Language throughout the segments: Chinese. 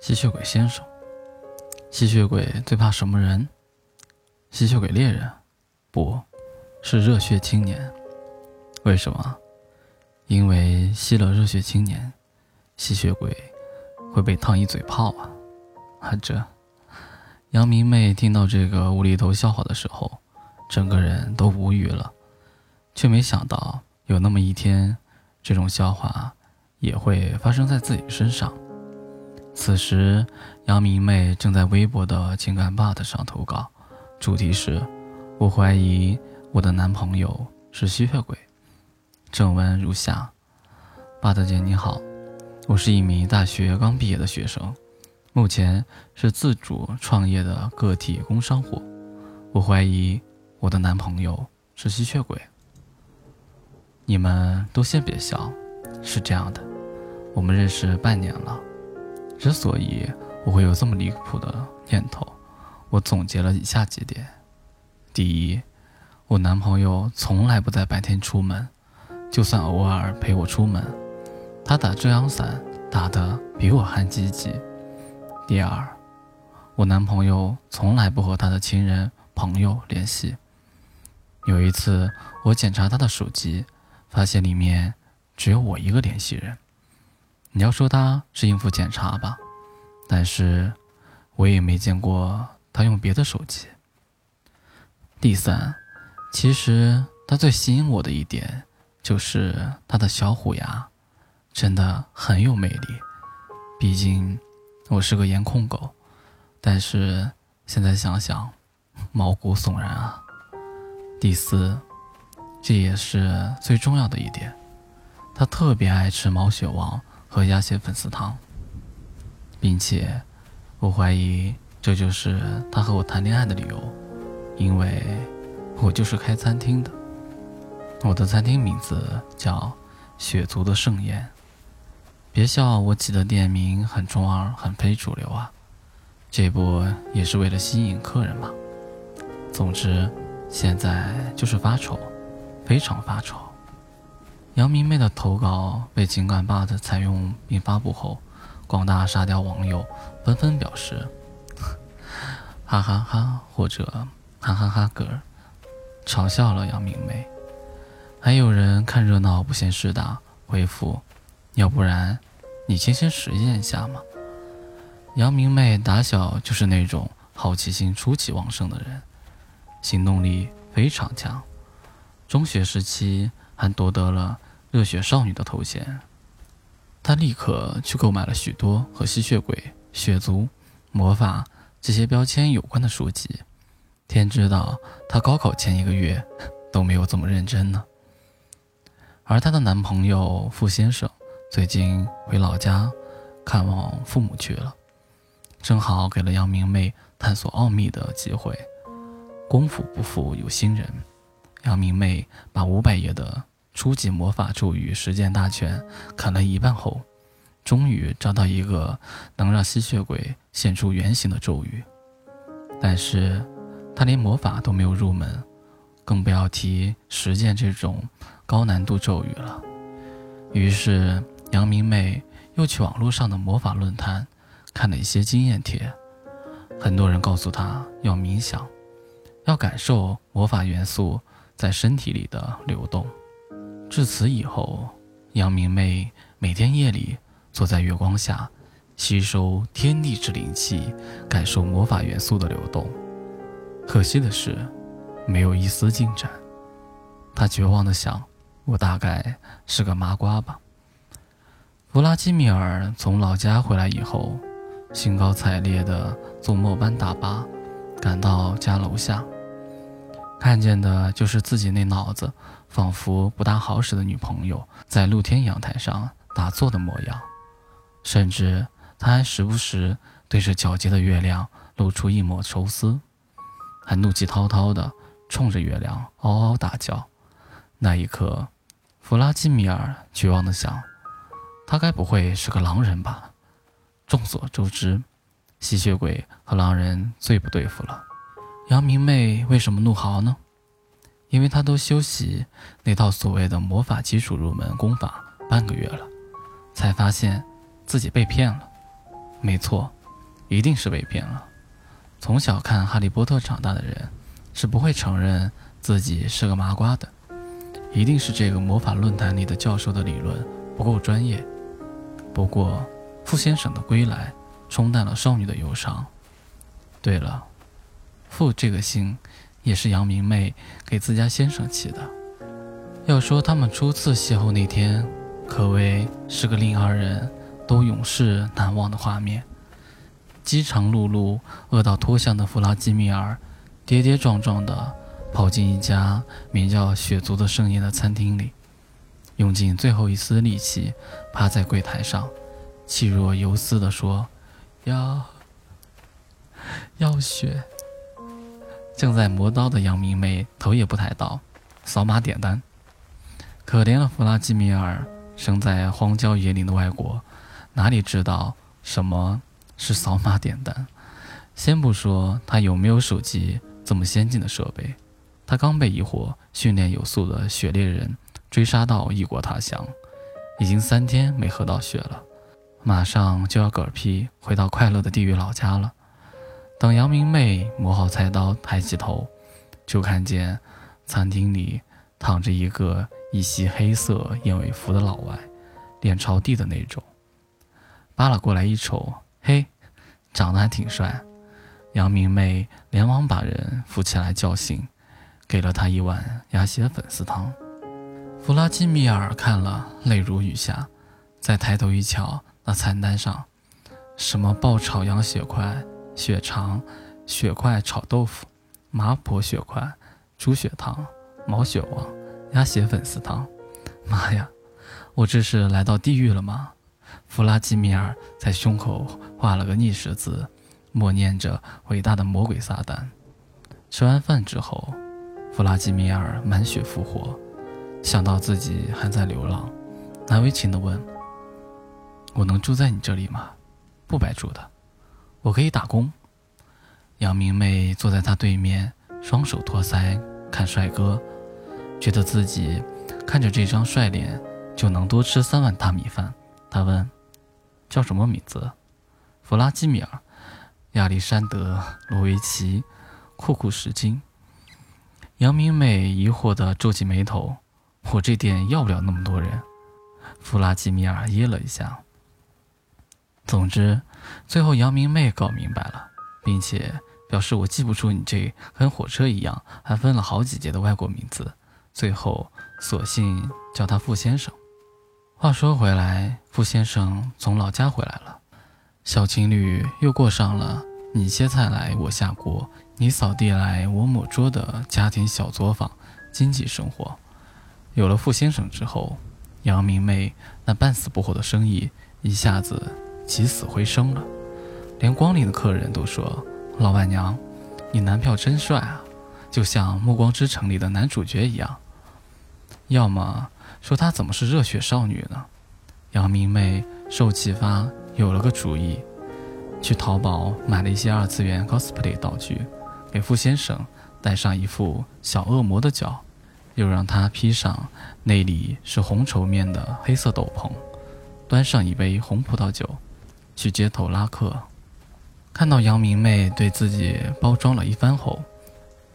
吸血鬼先生，吸血鬼最怕什么人？吸血鬼猎人，不是热血青年。为什么？因为吸了热血青年，吸血鬼会被烫一嘴泡啊！啊，这杨明媚听到这个无厘头笑话的时候，整个人都无语了，却没想到有那么一天，这种笑话也会发生在自己身上。此时，杨明媚正在微博的情感 BOT 上投稿，主题是：我怀疑我的男朋友是吸血鬼。正文如下：BOT 姐你好，我是一名大学刚毕业的学生，目前是自主创业的个体工商户。我怀疑我的男朋友是吸血鬼。你们都先别笑，是这样的，我们认识半年了。之所以我会有这么离谱的念头，我总结了以下几点：第一，我男朋友从来不在白天出门，就算偶尔陪我出门，他打遮阳伞打得比我还积极；第二，我男朋友从来不和他的亲人朋友联系。有一次我检查他的手机，发现里面只有我一个联系人。你要说他是应付检查吧，但是我也没见过他用别的手机。第三，其实他最吸引我的一点就是他的小虎牙，真的很有魅力。毕竟我是个颜控狗，但是现在想想，毛骨悚然啊。第四，这也是最重要的一点，他特别爱吃毛血旺。和鸭血粉丝汤，并且我怀疑这就是他和我谈恋爱的理由，因为我就是开餐厅的，我的餐厅名字叫“血族的盛宴”。别笑我起的店名很中二、很非主流啊，这不也是为了吸引客人吗？总之，现在就是发愁，非常发愁。杨明媚的投稿被情感 BOT 采用并发布后，广大沙雕网友 纷纷表示“ 哈哈哈”或者“哈哈哈哥”，嘲笑了杨明媚。还有人看热闹不嫌事大，回复：“要不然你先先实验一下嘛。”杨明媚打小就是那种好奇心出奇旺盛的人，行动力非常强，中学时期还夺得了。热血少女的头衔，她立刻去购买了许多和吸血鬼、血族、魔法这些标签有关的书籍。天知道，她高考前一个月都没有这么认真呢。而她的男朋友傅先生最近回老家看望父母去了，正好给了杨明媚探索奥秘的机会。功夫不负有心人，杨明媚把五百页的。初级魔法咒语实践大全看了一半后，终于找到一个能让吸血鬼现出原形的咒语，但是他连魔法都没有入门，更不要提实践这种高难度咒语了。于是杨明媚又去网络上的魔法论坛看了一些经验帖，很多人告诉他要冥想，要感受魔法元素在身体里的流动。至此以后，杨明媚每天夜里坐在月光下，吸收天地之灵气，感受魔法元素的流动。可惜的是，没有一丝进展。她绝望地想：“我大概是个麻瓜吧。”弗拉基米尔从老家回来以后，兴高采烈地坐末班大巴赶到家楼下。看见的就是自己那脑子仿佛不大好使的女朋友在露天阳台上打坐的模样，甚至他还时不时对着皎洁的月亮露出一抹愁思，还怒气滔滔地冲着月亮嗷嗷大叫。那一刻，弗拉基米尔绝望地想：他该不会是个狼人吧？众所周知，吸血鬼和狼人最不对付了。杨明媚为什么怒嚎呢？因为他都修习那套所谓的魔法基础入门功法半个月了，才发现自己被骗了，没错，一定是被骗了。从小看《哈利波特》长大的人，是不会承认自己是个麻瓜的。一定是这个魔法论坛里的教授的理论不够专业。不过，傅先生的归来冲淡了少女的忧伤。对了，傅这个姓也是杨明媚给自家先生起的。要说他们初次邂逅那天，可谓是个令二人都永世难忘的画面。饥肠辘辘、饿到脱相的弗拉基米尔，跌跌撞撞地跑进一家名叫“血族”的盛宴的餐厅里，用尽最后一丝力气趴在柜台上，气若游丝地说：“要要血。”正在磨刀的杨明媚头也不抬道：“扫码点单。”可怜的弗拉基米尔，生在荒郊野岭的外国，哪里知道什么？是扫码点单，先不说他有没有手机这么先进的设备，他刚被一伙训练有素的雪猎人追杀到异国他乡，已经三天没喝到血了，马上就要嗝屁回到快乐的地狱老家了。等杨明媚磨好菜刀，抬起头，就看见餐厅里躺着一个一袭黑色燕尾服的老外，脸朝地的那种，扒拉过来一瞅。嘿，长得还挺帅。杨明媚连忙把人扶起来叫醒，给了他一碗鸭血粉丝汤。弗拉基米尔看了，泪如雨下。再抬头一瞧，那餐单上，什么爆炒羊血块、血肠、血块炒豆腐、麻婆血块、猪血汤、毛血旺、鸭血粉丝汤。妈呀，我这是来到地狱了吗？弗拉基米尔在胸口画了个逆十字，默念着伟大的魔鬼撒旦。吃完饭之后，弗拉基米尔满血复活，想到自己还在流浪，难为情地问：“我能住在你这里吗？”“不白住的，我可以打工。”杨明媚坐在他对面，双手托腮看帅哥，觉得自己看着这张帅脸就能多吃三碗大米饭。他问。叫什么名字？弗拉基米尔、亚历山德、罗维奇、库库什金。杨明美疑惑地皱起眉头：“我这店要不了那么多人。”弗拉基米尔噎了一下。总之，最后杨明媚搞明白了，并且表示：“我记不住你这跟火车一样还分了好几节的外国名字。”最后，索性叫他傅先生。话说回来，傅先生从老家回来了，小情侣又过上了你切菜来我下锅，你扫地来我抹桌的家庭小作坊经济生活。有了傅先生之后，杨明媚那半死不活的生意一下子起死回生了，连光临的客人都说：“老板娘，你男票真帅啊，就像《暮光之城》里的男主角一样。”要么。说她怎么是热血少女呢？杨明媚受启发，有了个主意，去淘宝买了一些二次元 cosplay 道具，给傅先生戴上一副小恶魔的脚，又让他披上内里是红绸面的黑色斗篷，端上一杯红葡萄酒，去街头拉客。看到杨明媚对自己包装了一番后，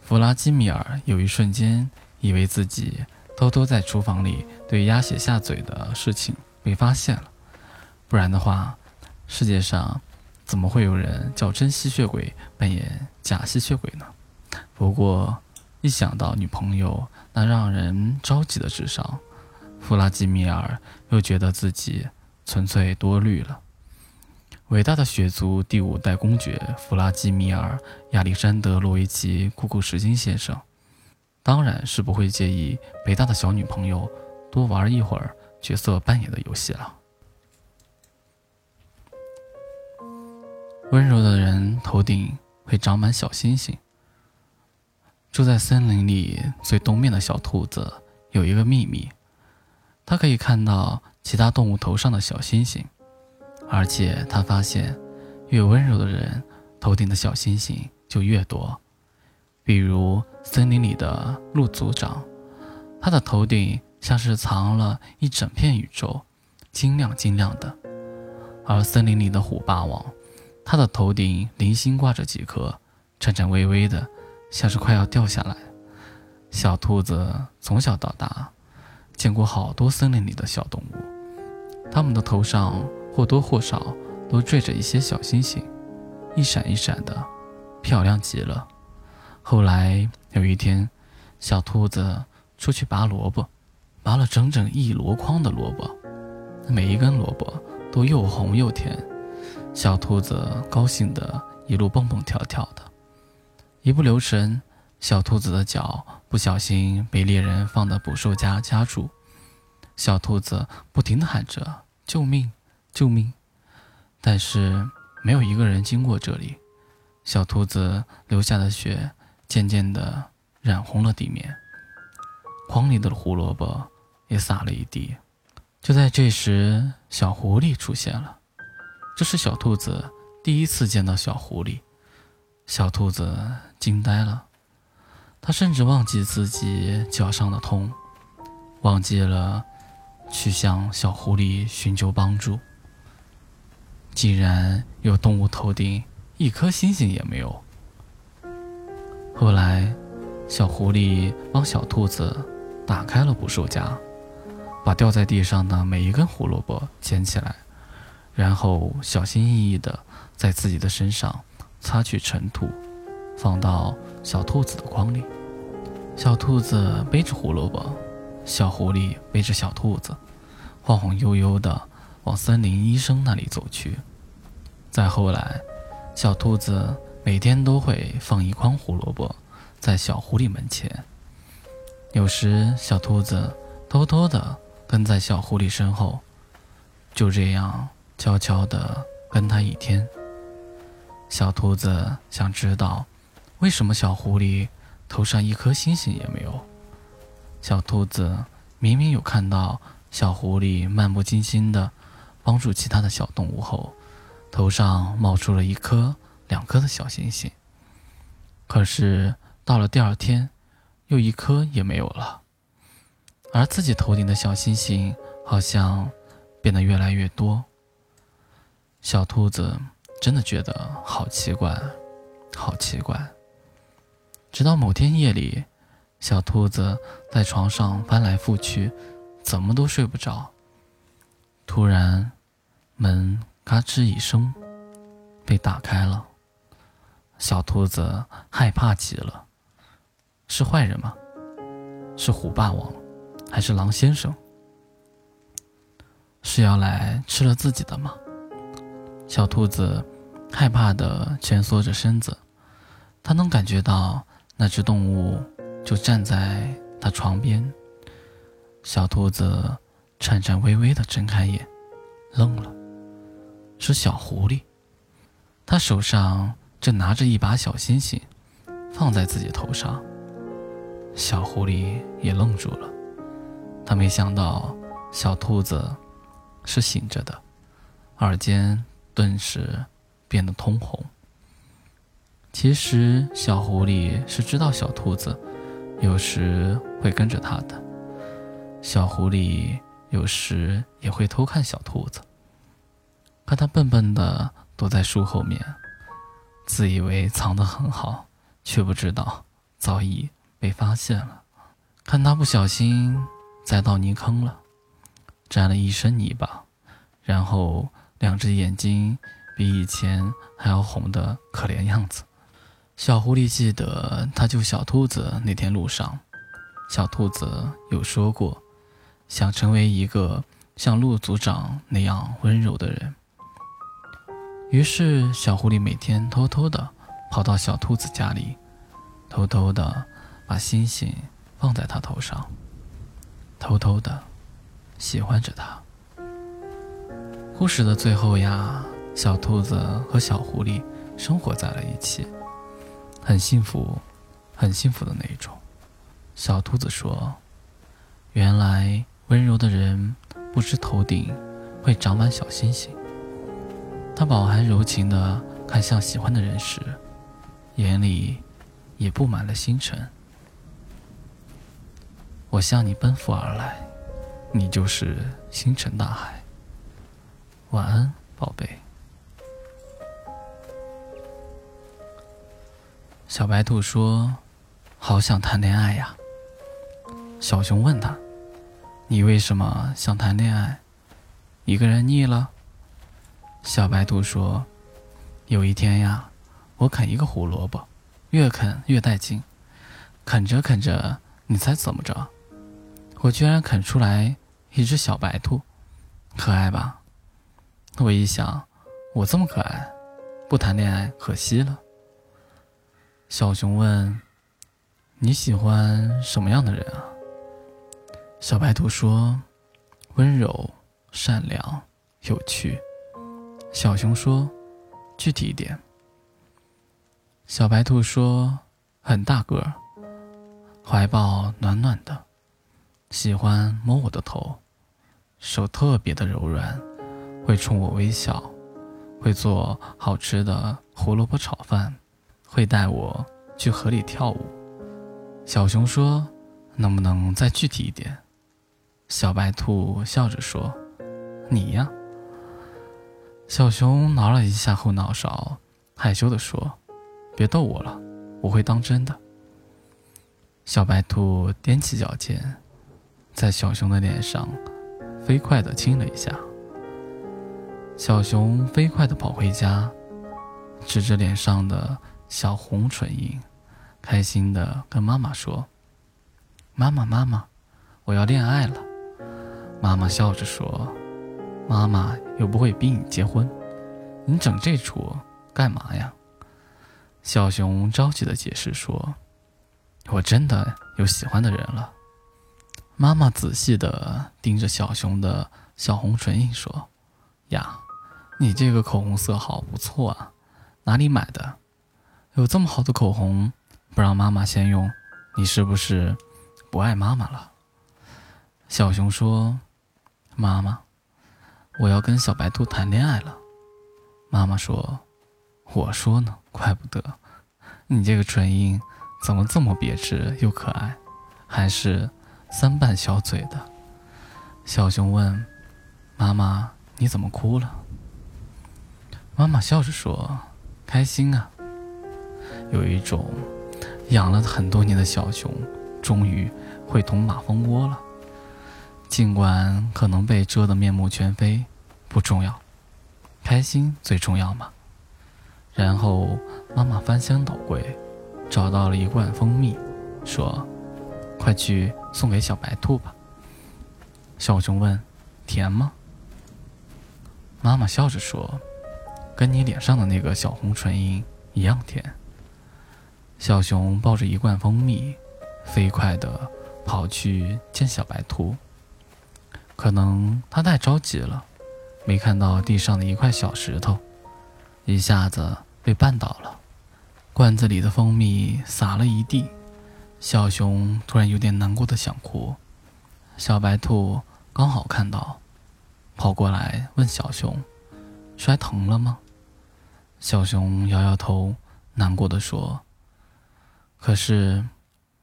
弗拉基米尔有一瞬间以为自己。偷偷在厨房里对鸭血下嘴的事情被发现了，不然的话，世界上怎么会有人叫真吸血鬼扮演假吸血鬼呢？不过一想到女朋友那让人着急的智商，弗拉基米尔又觉得自己纯粹多虑了。伟大的血族第五代公爵弗拉基米尔·亚历山德·洛维奇·库库什金先生。当然是不会介意北大的小女朋友多玩一会儿角色扮演的游戏了。温柔的人头顶会长满小星星。住在森林里最东面的小兔子有一个秘密，它可以看到其他动物头上的小星星，而且他发现，越温柔的人头顶的小星星就越多。比如森林里的鹿族长，他的头顶像是藏了一整片宇宙，晶亮晶亮的；而森林里的虎霸王，它的头顶零星挂着几颗，颤颤巍巍的，像是快要掉下来。小兔子从小到大，见过好多森林里的小动物，它们的头上或多或少都缀着一些小星星，一闪一闪的，漂亮极了。后来有一天，小兔子出去拔萝卜，拔了整整一箩筐的萝卜，每一根萝卜都又红又甜。小兔子高兴的一路蹦蹦跳跳的，一不留神，小兔子的脚不小心被猎人放的捕兽夹夹住。小兔子不停的喊着“救命，救命”，但是没有一个人经过这里。小兔子流下的血渐渐的染红了地面，筐里的胡萝卜也洒了一地。就在这时，小狐狸出现了。这是小兔子第一次见到小狐狸，小兔子惊呆了，它甚至忘记自己脚上的痛，忘记了去向小狐狸寻求帮助。竟然有动物头顶一颗星星也没有。后来，小狐狸帮小兔子打开了捕兽夹，把掉在地上的每一根胡萝卜捡起来。然后小心翼翼地在自己的身上擦去尘土，放到小兔子的筐里。小兔子背着胡萝卜，小狐狸背着小兔子，晃晃悠悠地往森林医生那里走去。再后来，小兔子每天都会放一筐胡萝卜在小狐狸门前。有时，小兔子偷偷地跟在小狐狸身后，就这样。悄悄地跟他一天。小兔子想知道，为什么小狐狸头上一颗星星也没有。小兔子明明有看到小狐狸漫不经心地帮助其他的小动物后，头上冒出了一颗、两颗的小星星。可是到了第二天，又一颗也没有了，而自己头顶的小星星好像变得越来越多。小兔子真的觉得好奇怪，好奇怪。直到某天夜里，小兔子在床上翻来覆去，怎么都睡不着。突然，门嘎吱一声被打开了。小兔子害怕极了，是坏人吗？是虎霸王，还是狼先生？是要来吃了自己的吗？小兔子害怕地蜷缩着身子，它能感觉到那只动物就站在它床边。小兔子颤颤巍巍地睁开眼，愣了，是小狐狸。它手上正拿着一把小星星，放在自己头上。小狐狸也愣住了，它没想到小兔子是醒着的，耳尖。顿时变得通红。其实小狐狸是知道小兔子有时会跟着它的，小狐狸有时也会偷看小兔子，可它笨笨的躲在树后面，自以为藏得很好，却不知道早已被发现了。看它不小心栽到泥坑了，沾了一身泥巴，然后。两只眼睛比以前还要红的可怜样子。小狐狸记得他救小兔子那天路上，小兔子有说过，想成为一个像鹿族长那样温柔的人。于是，小狐狸每天偷偷的跑到小兔子家里，偷偷的把星星放在它头上，偷偷的喜欢着它。故事的最后呀，小兔子和小狐狸生活在了一起，很幸福，很幸福的那一种。小兔子说：“原来温柔的人不知头顶会长满小星星。”他饱含柔情的看向喜欢的人时，眼里也布满了星辰。我向你奔赴而来，你就是星辰大海。晚安，宝贝。小白兔说：“好想谈恋爱呀。”小熊问他：“你为什么想谈恋爱？一个人腻了？”小白兔说：“有一天呀，我啃一个胡萝卜，越啃越带劲，啃着啃着，你猜怎么着？我居然啃出来一只小白兔，可爱吧？我一想，我这么可爱，不谈恋爱可惜了。”小熊问：“你喜欢什么样的人啊？”小白兔说：“温柔、善良、有趣。”小熊说：“具体一点。”小白兔说：“很大个儿，怀抱暖暖的，喜欢摸我的头，手特别的柔软，会冲我微笑，会做好吃的胡萝卜炒饭。”会带我去河里跳舞。小熊说：“能不能再具体一点？”小白兔笑着说：“你呀。”小熊挠了一下后脑勺，害羞地说：“别逗我了，我会当真的。”小白兔踮起脚尖，在小熊的脸上飞快地亲了一下。小熊飞快地跑回家，指着脸上的。小红唇印，开心的跟妈妈说：“妈妈，妈妈，我要恋爱了。”妈妈笑着说：“妈妈又不会逼你结婚，你整这出干嘛呀？”小熊着急的解释说：“我真的有喜欢的人了。”妈妈仔细的盯着小熊的小红唇印说：“呀，你这个口红色好不错啊，哪里买的？”有这么好的口红，不让妈妈先用，你是不是不爱妈妈了？小熊说：“妈妈，我要跟小白兔谈恋爱了。”妈妈说：“我说呢，怪不得，你这个唇印怎么这么别致又可爱，还是三瓣小嘴的。”小熊问：“妈妈，你怎么哭了？”妈妈笑着说：“开心啊。”有一种养了很多年的小熊，终于会捅马蜂窝了。尽管可能被蛰得面目全非，不重要，开心最重要嘛。然后妈妈翻箱倒柜，找到了一罐蜂蜜，说：“快去送给小白兔吧。”小熊问：“甜吗？”妈妈笑着说：“跟你脸上的那个小红唇印一样甜。”小熊抱着一罐蜂蜜，飞快地跑去见小白兔。可能他太着急了，没看到地上的一块小石头，一下子被绊倒了，罐子里的蜂蜜洒了一地。小熊突然有点难过的想哭。小白兔刚好看到，跑过来问小熊：“摔疼了吗？”小熊摇摇头，难过的说。可是，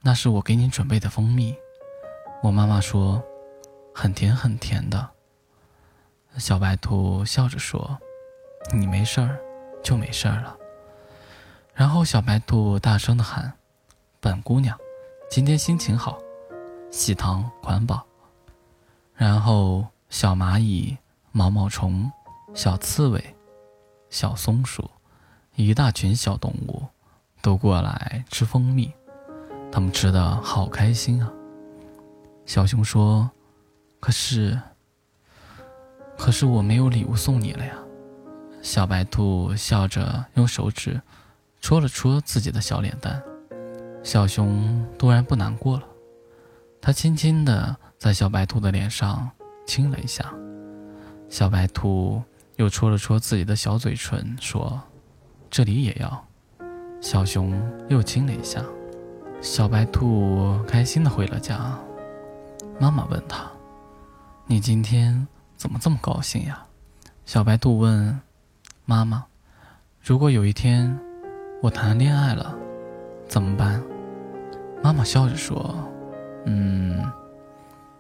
那是我给你准备的蜂蜜。我妈妈说，很甜很甜的。小白兔笑着说：“你没事儿，就没事儿了。”然后小白兔大声的喊：“本姑娘，今天心情好，喜糖管饱。”然后小蚂蚁、毛毛虫、小刺猬、小松鼠，一大群小动物。都过来吃蜂蜜，他们吃的好开心啊。小熊说：“可是，可是我没有礼物送你了呀。”小白兔笑着用手指戳了戳自己的小脸蛋。小熊突然不难过了，他轻轻地在小白兔的脸上亲了一下。小白兔又戳了戳自己的小嘴唇，说：“这里也要。”小熊又亲了一下，小白兔开心的回了家。妈妈问他：“你今天怎么这么高兴呀？”小白兔问：“妈妈，如果有一天我谈恋爱了，怎么办？”妈妈笑着说：“嗯，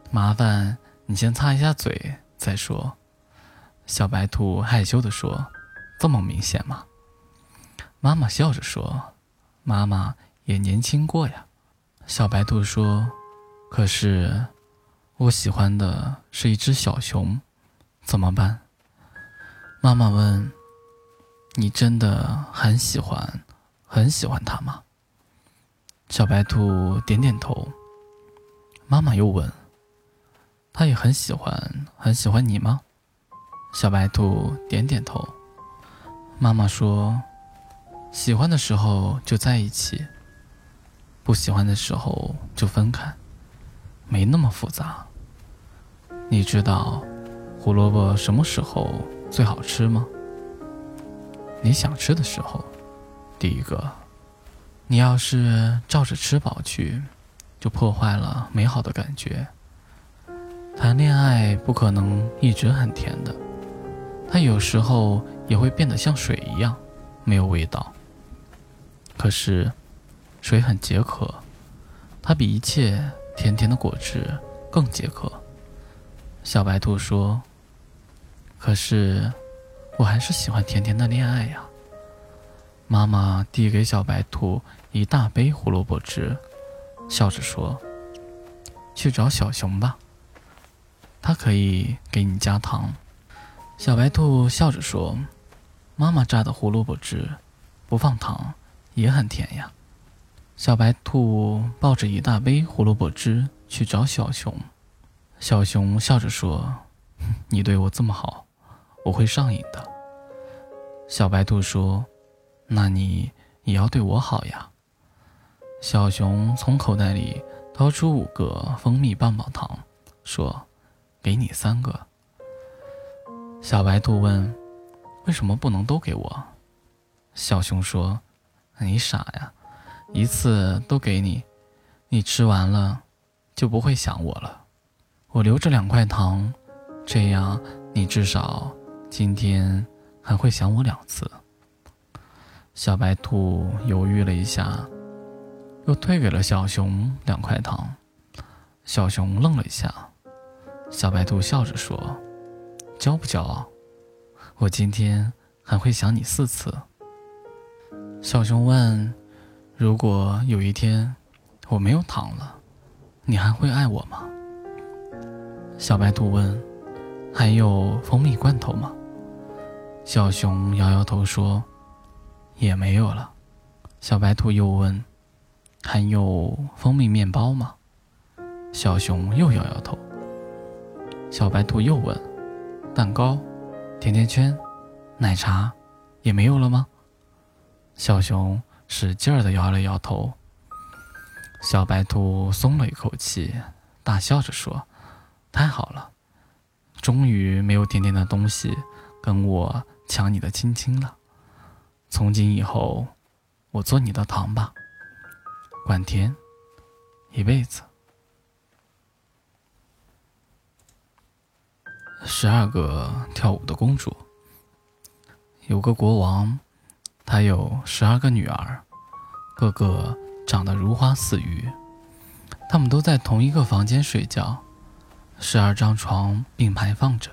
麻烦你先擦一下嘴再说。”小白兔害羞的说：“这么明显吗？”妈妈笑着说：“妈妈也年轻过呀。小白兔说：“可是，我喜欢的是一只小熊，怎么办？”妈妈问：“你真的很喜欢，很喜欢它吗？”小白兔点点头。妈妈又问：“它也很喜欢，很喜欢你吗？”小白兔点点头。妈妈说：“喜欢的时候就在一起。”不喜欢的时候就分开，没那么复杂。你知道胡萝卜什么时候最好吃吗？你想吃的时候。第一个，你要是照着吃饱去，就破坏了美好的感觉。谈恋爱不可能一直很甜的，它有时候也会变得像水一样，没有味道。可是。水很解渴，它比一切甜甜的果汁更解渴。小白兔说：“可是，我还是喜欢甜甜的恋爱呀。”妈妈递给小白兔一大杯胡萝卜汁，笑着说：“去找小熊吧，它可以给你加糖。”小白兔笑着说：“妈妈榨的胡萝卜汁，不放糖也很甜呀。”小白兔抱着一大杯胡萝卜汁去找小熊，小熊笑着说：“你对我这么好，我会上瘾的。”小白兔说：“那你也要对我好呀。”小熊从口袋里掏出五个蜂蜜棒棒糖，说：“给你三个。”小白兔问：“为什么不能都给我？”小熊说：“你傻呀。”一次都给你，你吃完了就不会想我了。我留着两块糖，这样你至少今天还会想我两次。小白兔犹豫了一下，又退给了小熊两块糖。小熊愣了一下，小白兔笑着说：“骄不骄傲？我今天还会想你四次。”小熊问。如果有一天我没有糖了，你还会爱我吗？小白兔问：“还有蜂蜜罐头吗？”小熊摇摇头说：“也没有了。”小白兔又问：“还有蜂蜜面包吗？”小熊又摇摇头。小白兔又问：“蛋糕、甜甜圈、奶茶，也没有了吗？”小熊。使劲儿的摇了摇头。小白兔松了一口气，大笑着说：“太好了，终于没有甜甜的东西跟我抢你的亲亲了。从今以后，我做你的糖吧，管甜，一辈子。”十二个跳舞的公主，有个国王。他有十二个女儿，个个长得如花似玉。他们都在同一个房间睡觉，十二张床并排放着。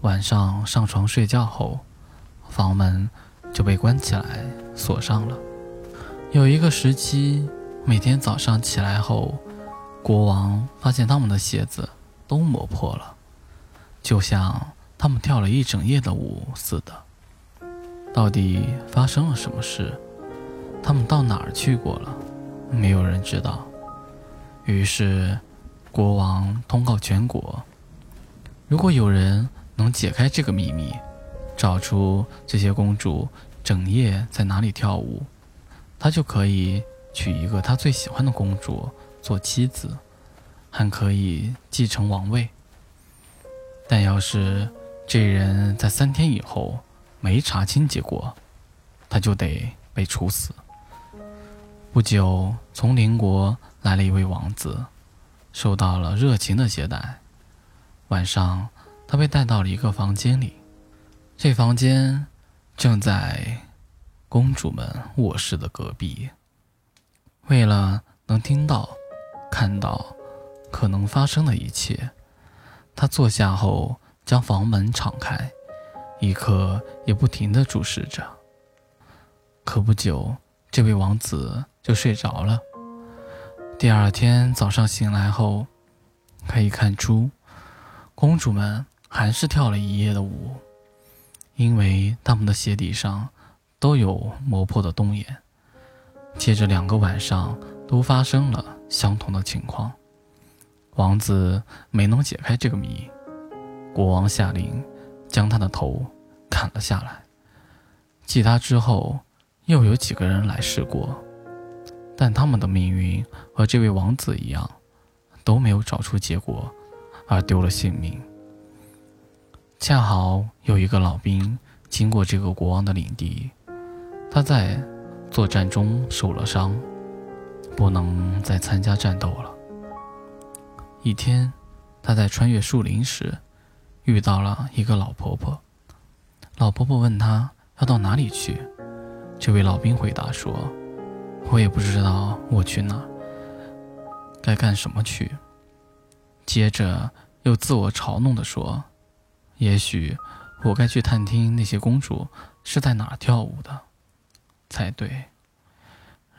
晚上上床睡觉后，房门就被关起来锁上了。有一个时期，每天早上起来后，国王发现他们的鞋子都磨破了，就像他们跳了一整夜的舞似的。到底发生了什么事？他们到哪儿去过了？没有人知道。于是，国王通告全国：如果有人能解开这个秘密，找出这些公主整夜在哪里跳舞，他就可以娶一个他最喜欢的公主做妻子，还可以继承王位。但要是这人在三天以后，没查清结果，他就得被处死。不久，从邻国来了一位王子，受到了热情的接待。晚上，他被带到了一个房间里，这房间正在公主们卧室的隔壁。为了能听到、看到可能发生的一切，他坐下后将房门敞开。一刻也不停地注视着。可不久，这位王子就睡着了。第二天早上醒来后，可以看出，公主们还是跳了一夜的舞，因为他们的鞋底上都有磨破的洞眼。接着两个晚上都发生了相同的情况，王子没能解开这个谜，国王下令将他的头砍了下来。继他之后，又有几个人来试过，但他们的命运和这位王子一样，都没有找出结果，而丢了性命。恰好有一个老兵经过这个国王的领地，他在作战中受了伤，不能再参加战斗了。一天，他在穿越树林时，遇到了一个老婆婆。老婆婆问他。要到哪里去？这位老兵回答说：“我也不知道我去哪，该干什么去。”接着又自我嘲弄地说：“也许我该去探听那些公主是在哪跳舞的，才对。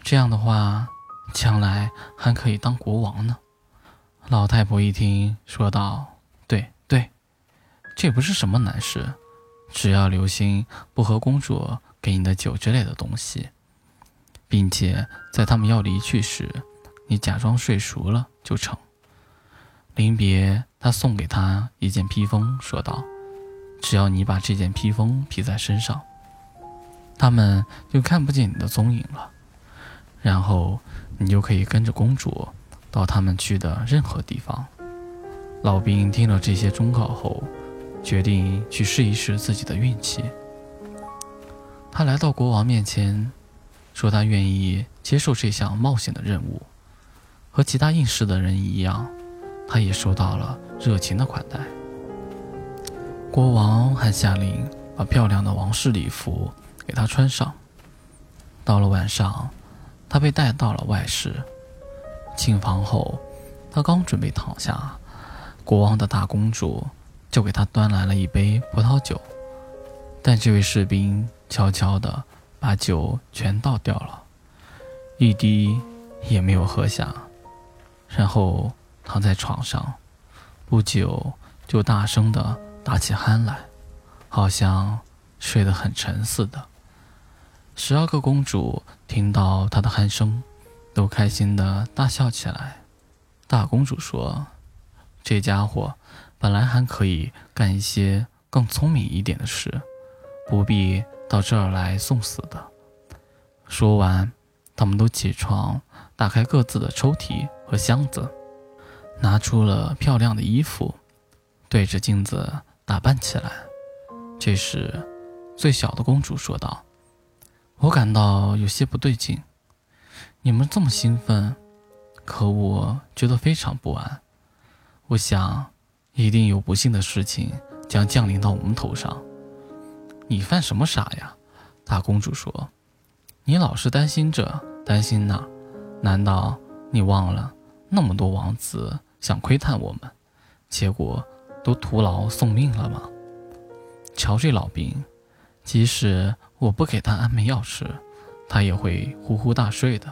这样的话，将来还可以当国王呢。”老太婆一听，说道：“对对，这不是什么难事。”只要留心不喝公主给你的酒之类的东西，并且在他们要离去时，你假装睡熟了就成。临别，他送给他一件披风，说道：“只要你把这件披风披在身上，他们就看不见你的踪影了。然后你就可以跟着公主到他们去的任何地方。”老兵听了这些忠告后。决定去试一试自己的运气。他来到国王面前，说他愿意接受这项冒险的任务。和其他应试的人一样，他也受到了热情的款待。国王还下令把漂亮的王室礼服给他穿上。到了晚上，他被带到了外室。进房后，他刚准备躺下，国王的大公主。就给他端来了一杯葡萄酒，但这位士兵悄悄地把酒全倒掉了，一滴也没有喝下，然后躺在床上，不久就大声地打起鼾来，好像睡得很沉似的。十二个公主听到他的鼾声，都开心地大笑起来。大公主说：“这家伙。”本来还可以干一些更聪明一点的事，不必到这儿来送死的。说完，他们都起床，打开各自的抽屉和箱子，拿出了漂亮的衣服，对着镜子打扮起来。这时，最小的公主说道：“我感到有些不对劲，你们这么兴奋，可我觉得非常不安。我想。”一定有不幸的事情将降临到我们头上。你犯什么傻呀？大公主说：“你老是担心这担心那，难道你忘了那么多王子想窥探我们，结果都徒劳送命了吗？”瞧这老兵，即使我不给他安眠药吃，他也会呼呼大睡的。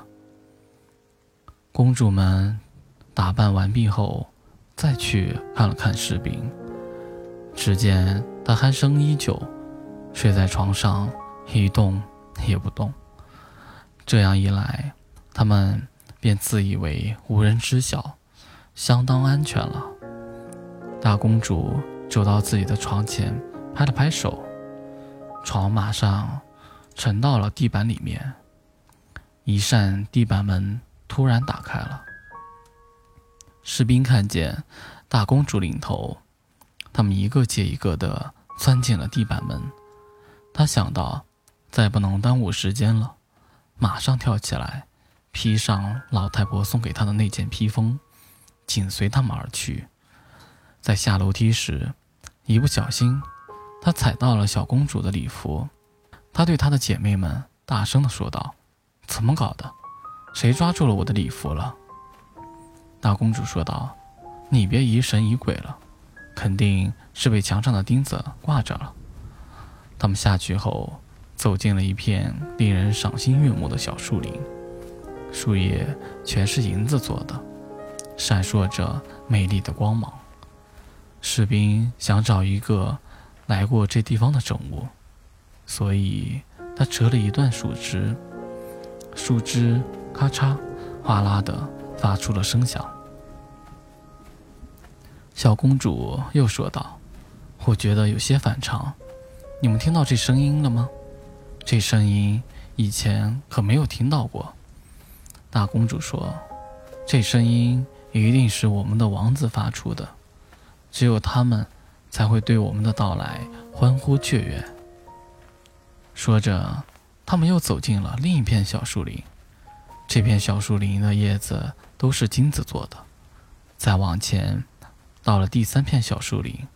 公主们打扮完毕后。再去看了看士兵，只见他鼾声依旧，睡在床上一动也不动。这样一来，他们便自以为无人知晓，相当安全了。大公主走到自己的床前，拍了拍手，床马上沉到了地板里面。一扇地板门突然打开了。士兵看见大公主领头，他们一个接一个地钻进了地板门。他想到，再不能耽误时间了，马上跳起来，披上老太婆送给他的那件披风，紧随他们而去。在下楼梯时，一不小心，他踩到了小公主的礼服。他对他的姐妹们大声地说道：“怎么搞的？谁抓住了我的礼服了？”大公主说道：“你别疑神疑鬼了，肯定是被墙上的钉子挂着了。”他们下去后，走进了一片令人赏心悦目的小树林，树叶全是银子做的，闪烁着美丽的光芒。士兵想找一个来过这地方的证物，所以他折了一段树枝，树枝咔嚓、哗啦的发出了声响。小公主又说道：“我觉得有些反常，你们听到这声音了吗？”这声音以前可没有听到过。大公主说：“这声音一定是我们的王子发出的，只有他们才会对我们的到来欢呼雀跃。”说着，他们又走进了另一片小树林。这片小树林的叶子都是金子做的。再往前，到了第三片小树林，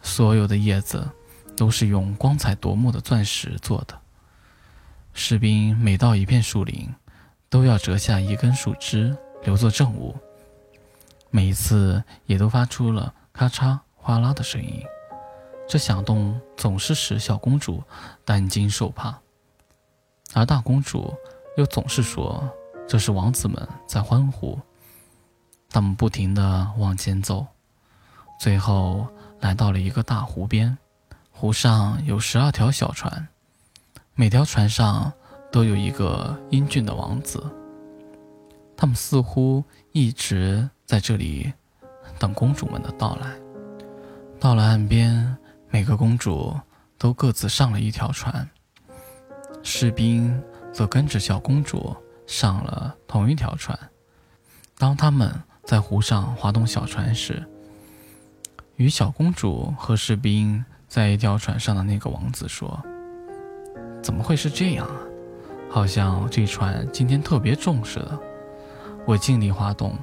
所有的叶子都是用光彩夺目的钻石做的。士兵每到一片树林，都要折下一根树枝留作证物。每一次也都发出了咔嚓哗啦的声音，这响动总是使小公主担惊受怕，而大公主又总是说这是王子们在欢呼。他们不停地往前走，最后来到了一个大湖边，湖上有十二条小船。每条船上都有一个英俊的王子，他们似乎一直在这里等公主们的到来。到了岸边，每个公主都各自上了一条船，士兵则跟着小公主上了同一条船。当他们在湖上划动小船时，与小公主和士兵在一条船上的那个王子说。怎么会是这样啊？好像这船今天特别重似的。我尽力划动，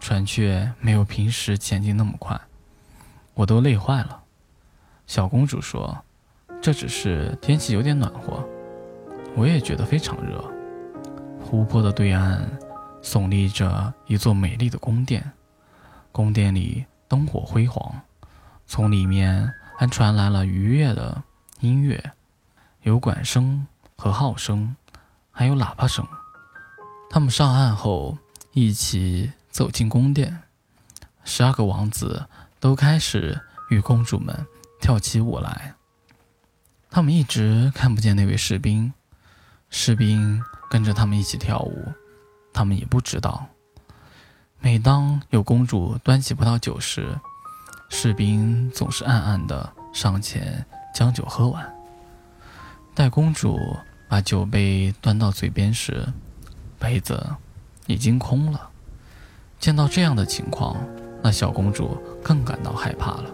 船却没有平时前进那么快，我都累坏了。小公主说：“这只是天气有点暖和。”我也觉得非常热。湖泊的对岸耸立着一座美丽的宫殿，宫殿里灯火辉煌，从里面还传来了愉悦的音乐。有管声和号声，还有喇叭声。他们上岸后，一起走进宫殿。十二个王子都开始与公主们跳起舞来。他们一直看不见那位士兵，士兵跟着他们一起跳舞。他们也不知道，每当有公主端起葡萄酒时，士兵总是暗暗地上前将酒喝完。待公主把酒杯端到嘴边时，杯子已经空了。见到这样的情况，那小公主更感到害怕了。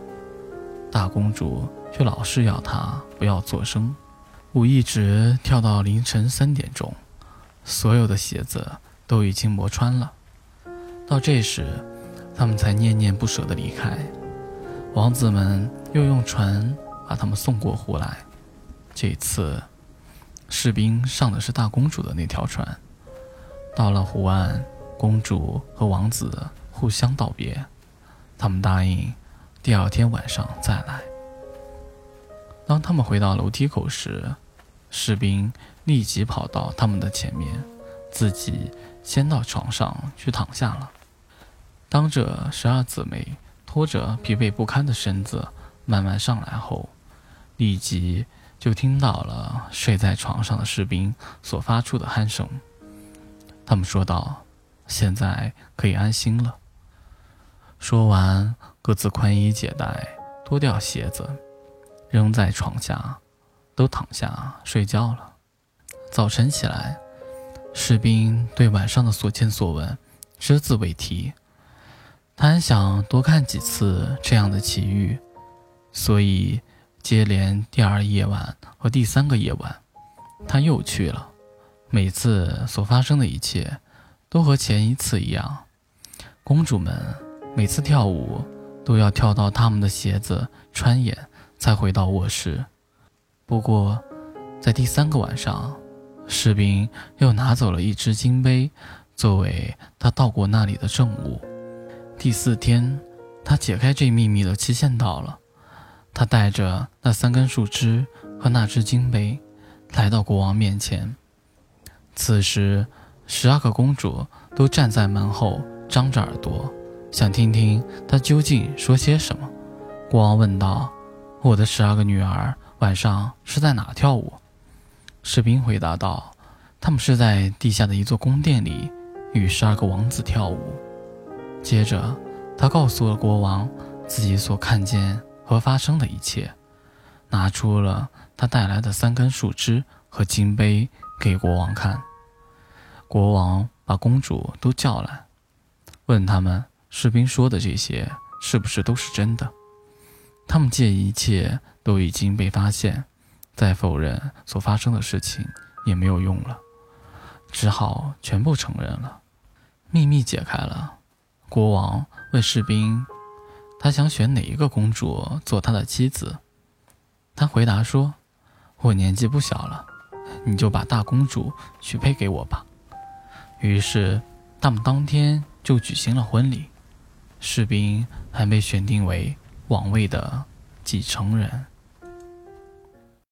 大公主却老是要她不要作声。舞一直跳到凌晨三点钟，所有的鞋子都已经磨穿了。到这时，他们才念念不舍地离开。王子们又用船把他们送过湖来。这次，士兵上的是大公主的那条船。到了湖岸，公主和王子互相道别，他们答应第二天晚上再来。当他们回到楼梯口时，士兵立即跑到他们的前面，自己先到床上去躺下了。当这十二姊妹拖着疲惫不堪的身子慢慢上来后，立即。就听到了睡在床上的士兵所发出的鼾声。他们说道：“现在可以安心了。”说完，各自宽衣解带，脱掉鞋子，扔在床下，都躺下睡觉了。早晨起来，士兵对晚上的所见所闻只字未提。他还想多看几次这样的奇遇，所以。接连第二夜晚和第三个夜晚，他又去了。每次所发生的一切，都和前一次一样。公主们每次跳舞，都要跳到他们的鞋子穿眼，才回到卧室。不过，在第三个晚上，士兵又拿走了一只金杯，作为他到过那里的证物。第四天，他解开这秘密的期限到了。他带着那三根树枝和那只金杯，来到国王面前。此时，十二个公主都站在门后，张着耳朵，想听听他究竟说些什么。国王问道：“我的十二个女儿晚上是在哪跳舞？”士兵回答道：“他们是在地下的一座宫殿里，与十二个王子跳舞。”接着，他告诉了国王自己所看见和发生的一切，拿出了他带来的三根树枝和金杯给国王看。国王把公主都叫来，问他们士兵说的这些是不是都是真的。他们见一切都已经被发现，再否认所发生的事情也没有用了，只好全部承认了。秘密解开了，国王问士兵，他想选哪一个公主做他的妻子。他回答说：“我年纪不小了，你就把大公主许配给我吧。”于是，他们当天就举行了婚礼。士兵还被选定为王位的继承人。